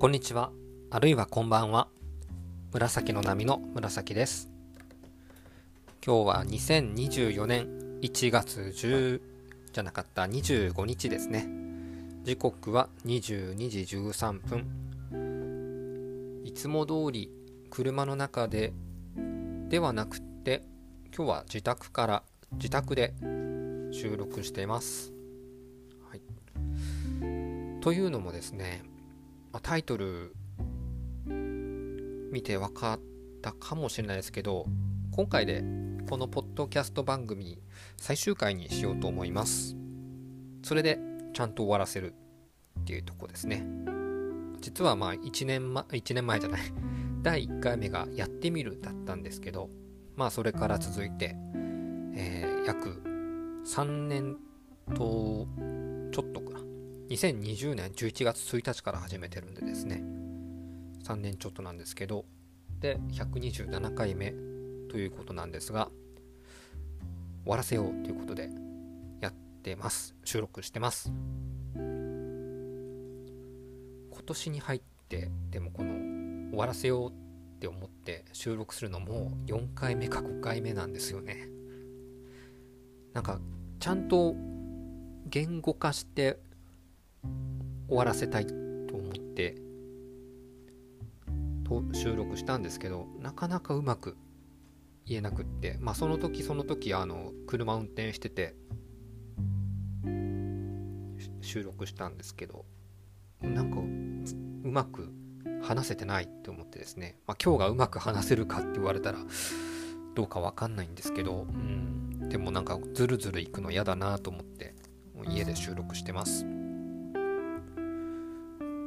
こんにちは、あるいはこんばんは。紫の波の紫です。今日は2024年1月10じゃなかった25日ですね。時刻は22時13分。いつも通り車の中でではなくて今日は自宅から自宅で収録しています。はい、というのもですね、タイトル見て分かったかもしれないですけど今回でこのポッドキャスト番組最終回にしようと思います。それでちゃんと終わらせるっていうとこですね。実はまあ1年,、ま、1年前じゃない。第1回目がやってみるだったんですけどまあそれから続いて、えー、約3年と2020年11月1日から始めてるんでですね。3年ちょっとなんですけど。で127回目ということなんですが終わらせようということでやってます。収録してます。今年に入ってでもこの終わらせようって思って収録するのも4回目か5回目なんですよね。なんかちゃんと言語化して終わらせたいと思ってと収録したんですけどなかなかうまく言えなくってまあその時その時あの車運転してて収録したんですけどなんかうまく話せてないって思ってですね、まあ、今日がうまく話せるかって言われたらどうかわかんないんですけど、うん、でもなんかズルズルいくの嫌だなと思って家で収録してます。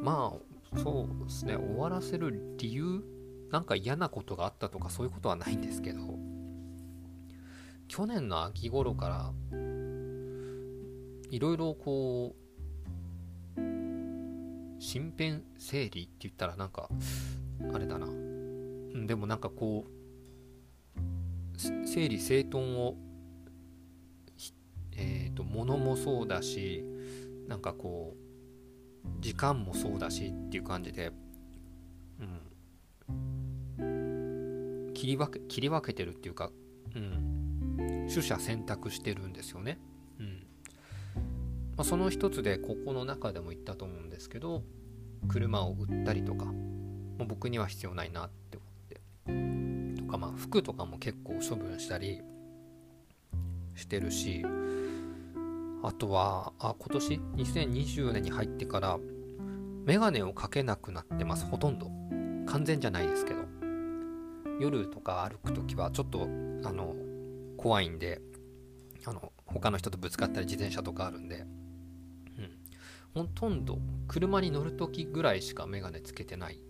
まあそうですね。終わらせる理由なんか嫌なことがあったとかそういうことはないんですけど去年の秋頃からいろいろこう身辺整理って言ったらなんかあれだな。でもなんかこう整理整頓をえっ、ー、と物もそうだしなんかこう時間もそうだしっていう感じで、うん、切り分け切り分けてるっていうか、うん、取捨選択してるんですよね。うん。まあ、その一つでここの中でも言ったと思うんですけど車を売ったりとかもう僕には必要ないなって思って。とかまあ服とかも結構処分したりしてるしあとは、あ、今年？2020年に入ってから、メガネをかけなくなってます、ほとんど。完全じゃないですけど。夜とか歩くときはちょっと、あの、怖いんで、あの、他の人とぶつかったり自転車とかあるんで、うん。ほとんど車に乗るときぐらいしかメガネつけてない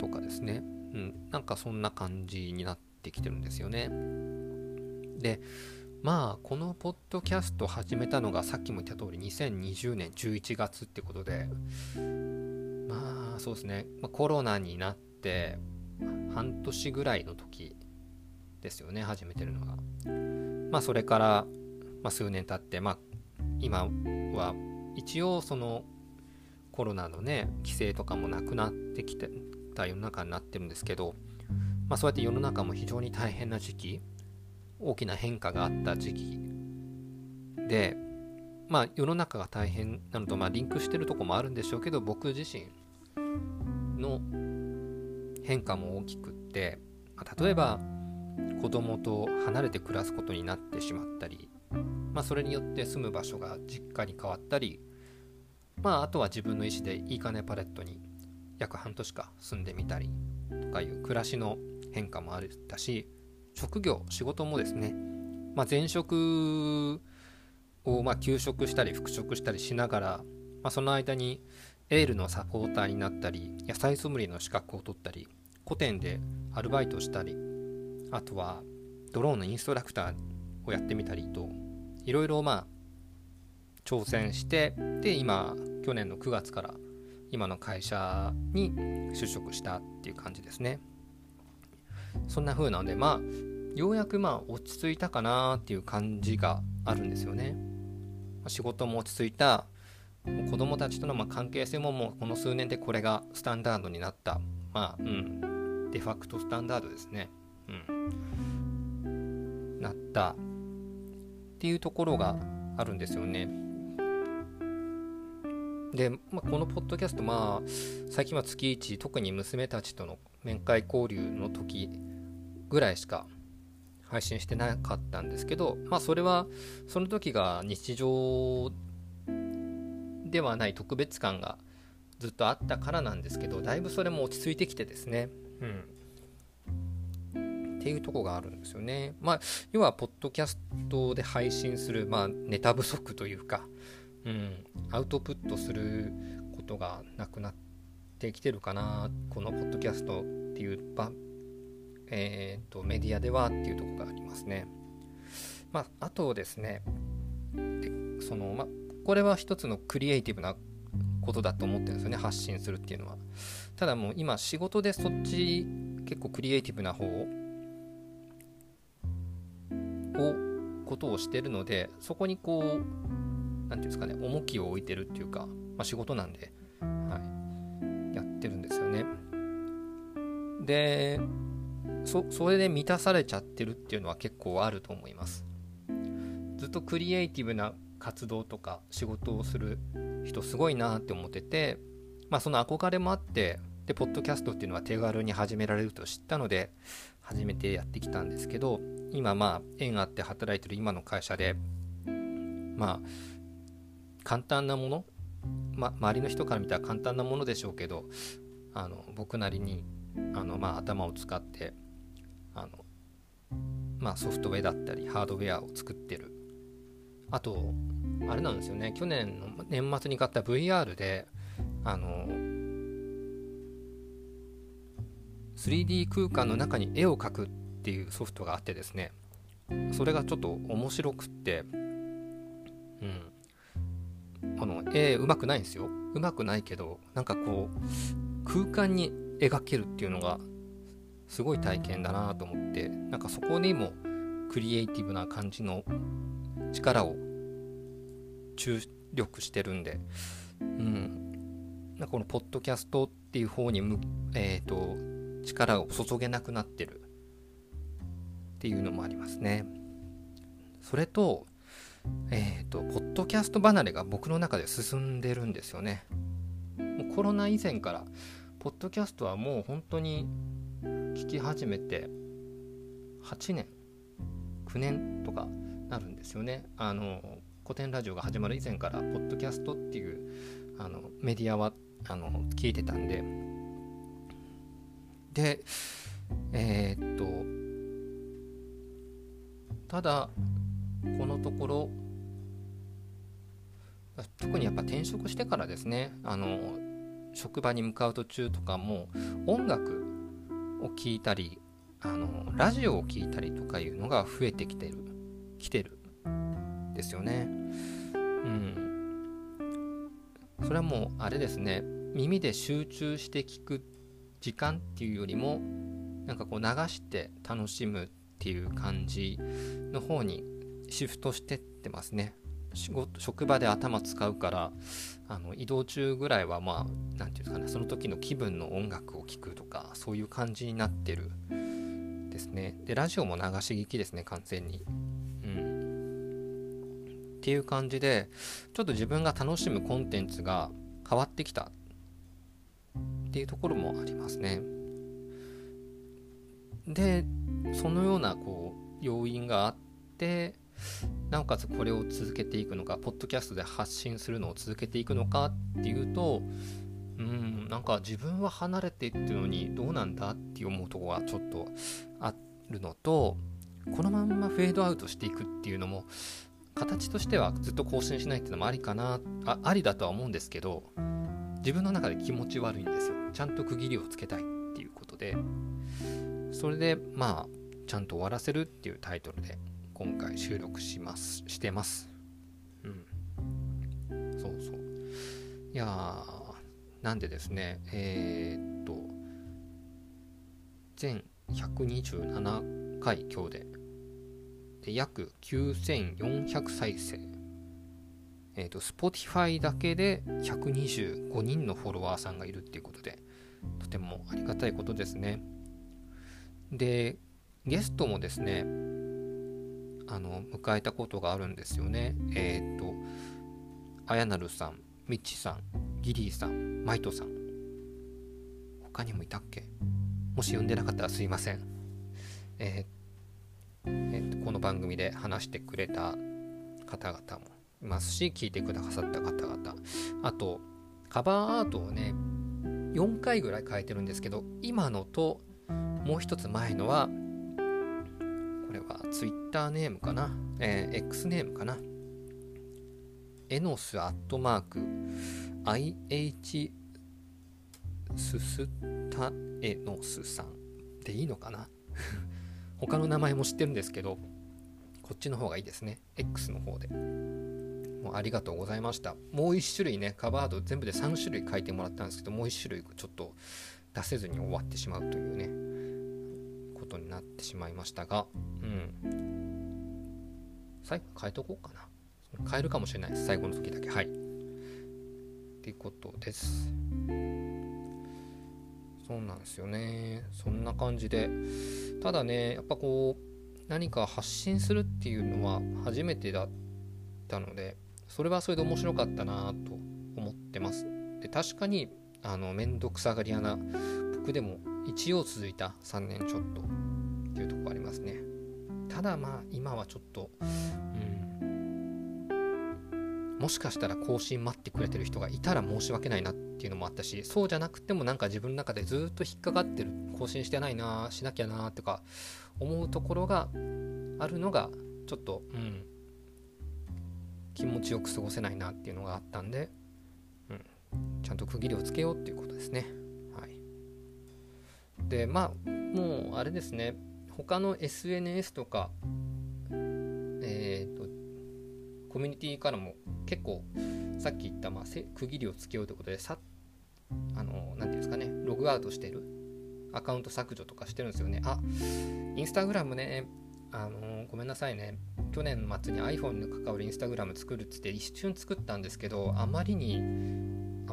とかですね。うん。なんかそんな感じになってきてるんですよね。で、まあこのポッドキャスト始めたのがさっきも言った通り2020年11月ってことでまあそうですね、まあ、コロナになって半年ぐらいの時ですよね始めてるのが。まあそれから、まあ、数年経ってまあ今は一応そのコロナのね規制とかもなくなってきてた世の中になってるんですけどまあそうやって世の中も非常に大変な時期大きな変化があった時期。でまあ世の中が大変なのとまあリンクしてるとこもあるんでしょうけど僕自身の変化も大きくって、まあ、例えば子供と離れて暮らすことになってしまったり、まあ、それによって住む場所が実家に変わったり、まあ、あとは自分の意思でいいかねパレットに約半年間住んでみたりとかいう暮らしの変化もあったし職業仕事もですね、まあ、前職をま休職したり復職したりしながら、まあ、その間にエールのサポーターになったり野菜ソムリエの資格を取ったり古典でアルバイトしたりあとはドローンのインストラクターをやってみたりといろいろまあ挑戦してで今去年の9月から今の会社に就職したっていう感じですね。そんな風なので、まあ、ようやくまあ落ち着いたかなっていう感じがあるんですよね。仕事も落ち着いた、子供たちとのま関係性ももうこの数年でこれがスタンダードになった。まあうん。デファクトスタンダードですね。うん。なった。っていうところがあるんですよね。で、まあ、このポッドキャストまあ最近は月1特に娘たちとの面会交流の時ぐらいしか配信してなかったんですけどまあそれはその時が日常ではない特別感がずっとあったからなんですけどだいぶそれも落ち着いてきてですね。うん。っていうとこがあるんですよね。まあ要はポッドキャストで配信する、まあ、ネタ不足というか、うん、アウトプットすることがなくなってきてるかな。このポッドキャストっていう場えーと、メディアではっていうとこがありますね。まあ、あとですねでその、ま、これは一つのクリエイティブなことだと思ってるんですよね発信するっていうのは。ただもう今仕事でそっち結構クリエイティブな方をことをしてるのでそこにこう何て言うんですかね重きを置いてるっていうか、まあ、仕事なんで、はい、やってるんですよね。でそそれで満たされちゃってるっていうのは結構あると思います。ずっとクリエイティブな活動とか仕事をする人すごいなって思っててまあその憧れもあってでポッドキャストっていうのは手軽に始められると知ったので始めてやってきたんですけど今まあ縁あって働いてる今の会社でまあ簡単なもの、ま、周りの人から見たら簡単なものでしょうけどあの僕なりにあの、まあ、頭を使ってあの、まあ、ソフトウェアだったりハードウェアを作ってる。あとあれなんですよね。去年の年末に買った VR であの 3D 空間の中に絵を描くっていうソフトがあってですね。それがちょっと面白くって。うん。あの絵うまくないんですよ。うまくないけどなんかこう空間に描けるっていうのがすごい体験だなと思ってなんかそこにもクリエイティブな感じの力を注力してるんで、うん、なんかこのポッドキャストっていう方にむ、えーと、力を注げなくなってるっていうのもありますね。それと、えっ、ー、と、ポッドキャスト離れが僕の中で進んでるんですよね。もうコロナ以前からポッドキャストはもう本当に聞き始めて8年9年とかなるんですよね。あの古典ラジオが始まる以前からポッドキャストっていうあのメディアはあの聞いてたんで。でえー、っとただこのところ特にやっぱ転職してからですね。あの職場に向かう途中とかも音楽を聴いたりあのラジオを聴いたりとかいうのが増えてきてる来てるですよね。うん。それはもうあれですね。耳で集中して聞く時間っていうよりもなんかこう流して楽しむっていう感じの方にシフトしてってますね。仕事職場で頭使うからあの移動中ぐらいはまあ何て言うんですかねその時の気分の音楽を聴くとかそういう感じになってるですね。でラジオも流し聞きですね完全に。うん。っていう感じでちょっと自分が楽しむコンテンツが変わってきた。っていうところもありますね。でそのようなこう要因があってなおかつこれを続けていくのかポッドキャストで発信するのを続けていくのかっていうとうんなんか自分は離れていってるのにどうなんだって思うとこがちょっとあるのとこのまんまフェードアウトしていくっていうのも形としてはずっと更新しないっていうのもありかなあありだとは思うんですけど自分の中で気持ち悪いんですよ。ちゃんと区切りをつけたいっていうことで。それでまあちゃんと終わらせるっていうタイトルで今回収録しますしてます。うん。そうそう。いやーなんでですねえー、っと全127回今日でで約9400再生。えーと、Spotify だけで125人のフォロワーさんがいるっていうことでとてもありがたいことですね。でゲストもですねあの迎えたことがあるんですよね。えっ、とあやなるさんみっちさんギリーさんマイトさん。他にもいたっけ？もし呼んでなかったらすいません。えー、えー、この番組で話してくれた方々もいますし聞いてくださった方々。あとカバーアートをね4回ぐらい変えてるんですけど今のともう一つ前のはこれは Twitter ネームかな、えー、X ネームかな？エノスアットマーク IH ススタエノスさんでいいのかな？他の名前も知ってるんですけどこっちの方がいいですね。X の方で。もうありがとうございました。もう1種類ね、カバード全部で3種類書いてもらったんですけど、もう1種類ちょっと出せずに終わってしまうというね、ことになってしまいましたが、うん。最後変えとこうかな。変えるかもしれないです。最後の時だけ。はい。っていうことです。そうなんですよね。そんな感じで。ただね、やっぱこう、何か発信するっていうのは初めてだったので、それはそれで面白かったなと思ってます。で確かにあの面倒くさがり屋な僕でも一応続いた3年ちょっとっていうとこありますね。ただまあ今はちょっと、うん、もしかしたら更新待ってくれてる人がいたら申し訳ないなっていうのもあったしそうじゃなくてもなんか自分の中でずっと引っかかってる更新してないなしなきゃなとか思うところがあるのがちょっとうん気持ちよく過ごせないなっていうのがあったんで、うん、ちゃんと区切りをつけようっていうことですね。でまあもうあれですね。他の SNS とかえっ、ー、とコミュニティからも結構さっき言った、まあ、区切りをつけようということでさあの何ていうんですかね。ログアウトしてる。アカウント削除とかしてるんですよね。あインスタグラムね。あのごめんなさいね。去年末に iPhone に関わるインスタグラム作るっつって一瞬作ったんですけどあまりに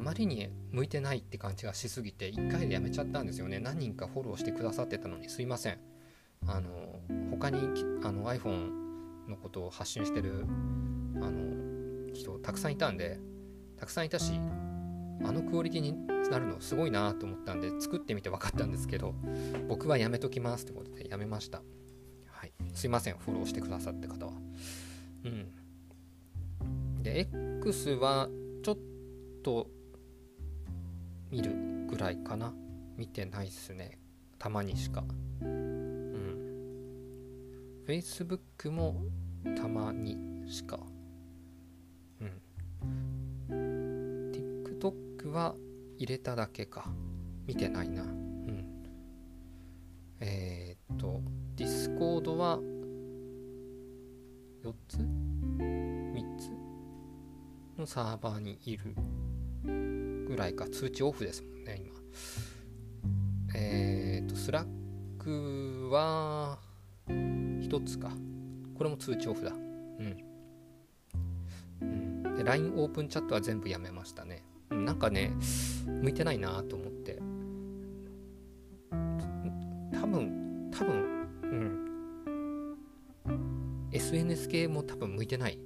まりに向いてないって感じがしすぎて1回でやめちゃったんですよね。何人かフォローしてくださってたのに。すいません。あの他にあの iPhone のことを発信してるあの人たくさんいたんでたくさんいたしあのクオリティになるのすごいなと思ったんで作ってみて分かったんですけど僕はやめときますってことでやめました。はい。すいません。フォローしてくださって方は。うん。で X はちょっと見るぐらいかな。見てないっすね。たまにしか。うん。Facebook もたまにしか。うん。TikTok は入れただけか。見てないな。うん。えー、っとディスコードは4つ ?3 つ？のサーバーにいる。ぐらいか通知オフですもんね今。えっ、ー、とスラックは1つか。これも通知オフだ。うん、うん、で LINE オープンチャットは全部やめましたね。なんかね向いてないなと思って。多分多分うん。SNS 系も多分向いてない。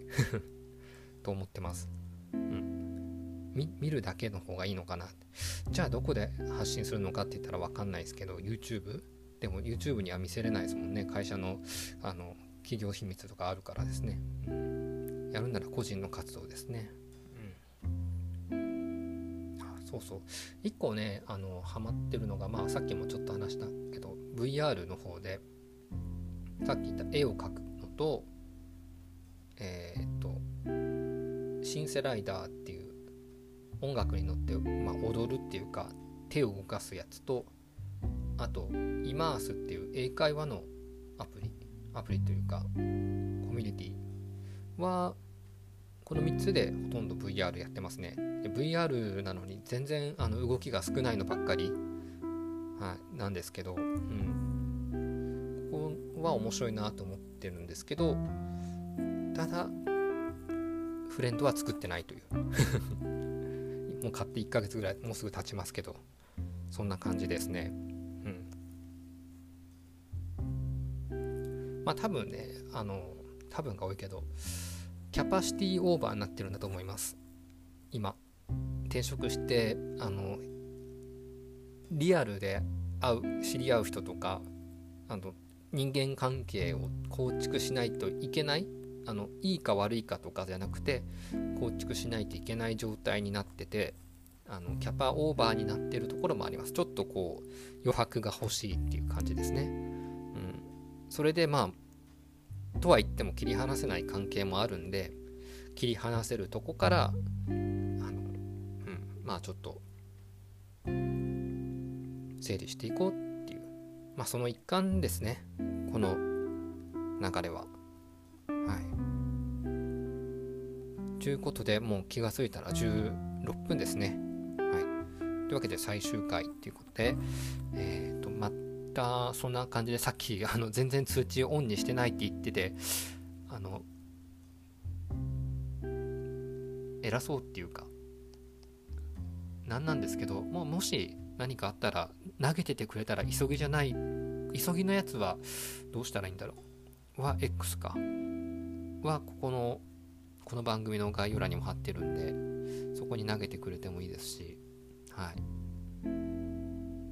と思ってます。見るだけの方がいいのかな。じゃあどこで発信するのかって言ったら分かんないですけど YouTube? でも YouTube には見せれないですもんね。会社のあの企業秘密とかあるからですね、うん、やるなら個人の活動ですね。うん。そうそう。1個ねあのハマってるのがまあさっきもちょっと話したけど VR の方でさっき言った絵を描くのとえー、っとシンセライダーっていう音楽に乗って、まあ、踊るっていうか手を動かすやつとあとイマースっていう英会話のアプリアプリというかコミュニティはこの3つでほとんど VR やってますね。で VR なのに全然あの動きが少ないのばっかり、はい、なんですけど、うん、ここは面白いなと思ってるんですけどただフレンドは作ってないという。もう買って1ヶ月ぐらいもうすぐ経ちますけどそんな感じですね。うん。まあ多分ねあの多分が多いけどキャパシティオーバーになってるんだと思います。今。転職してあのリアルで会う知り合う人とかあの人間関係を構築しないといけないあのいいか悪いかとかじゃなくて構築しないといけない状態になっててあのキャパオーバーになってるところもあります。ちょっとこう余白が欲しいっていう感じですね、うん、それでまあとは言っても切り離せない関係もあるんで切り離せるとこからあの、うん、まあちょっと整理していこうっていう。まあその一環ですね。この流れは。はい。ということでもう気が付いたら16分ですね。はい。というわけで最終回っていうことでえっ、ー、とまたそんな感じでさっきあの全然通知オンにしてないって言っててあの偉そうっていうか何なんですけどももし何かあったら投げててくれたら急ぎじゃない急ぎのやつはどうしたらいいんだろう？は X か。はここのこの番組の概要欄にも貼ってるんでそこに投げてくれてもいいですしはい。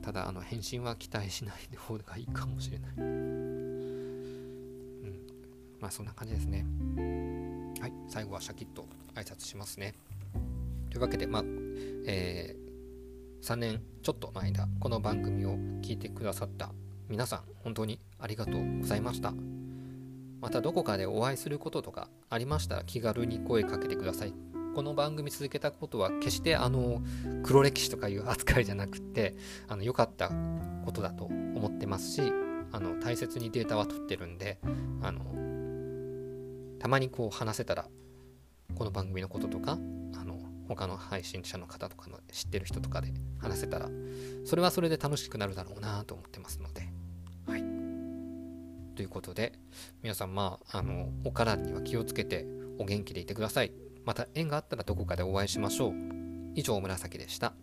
ただあの返信は期待しない方がいいかもしれない。うん。まあそんな感じですね。はい。最後はシャキッと挨拶しますね。というわけでまあえー、3年ちょっとの間この番組を聞いてくださった皆さん本当にありがとうございました。またどこかでお会いすることとかありましたら気軽に声かけてください。この番組続けたことは決してあの黒歴史とかいう扱いじゃなくてあの良かったことだと思ってますしあの大切にデータは取ってるんであのたまにこう話せたらこの番組のこととかあの他の配信者の方とかの知ってる人とかで話せたらそれはそれで楽しくなるだろうなと思ってますのでということで、皆さん、まあ、あの、お体には気をつけてお元気でいてください。また縁があったらどこかでお会いしましょう。以上、紫でした。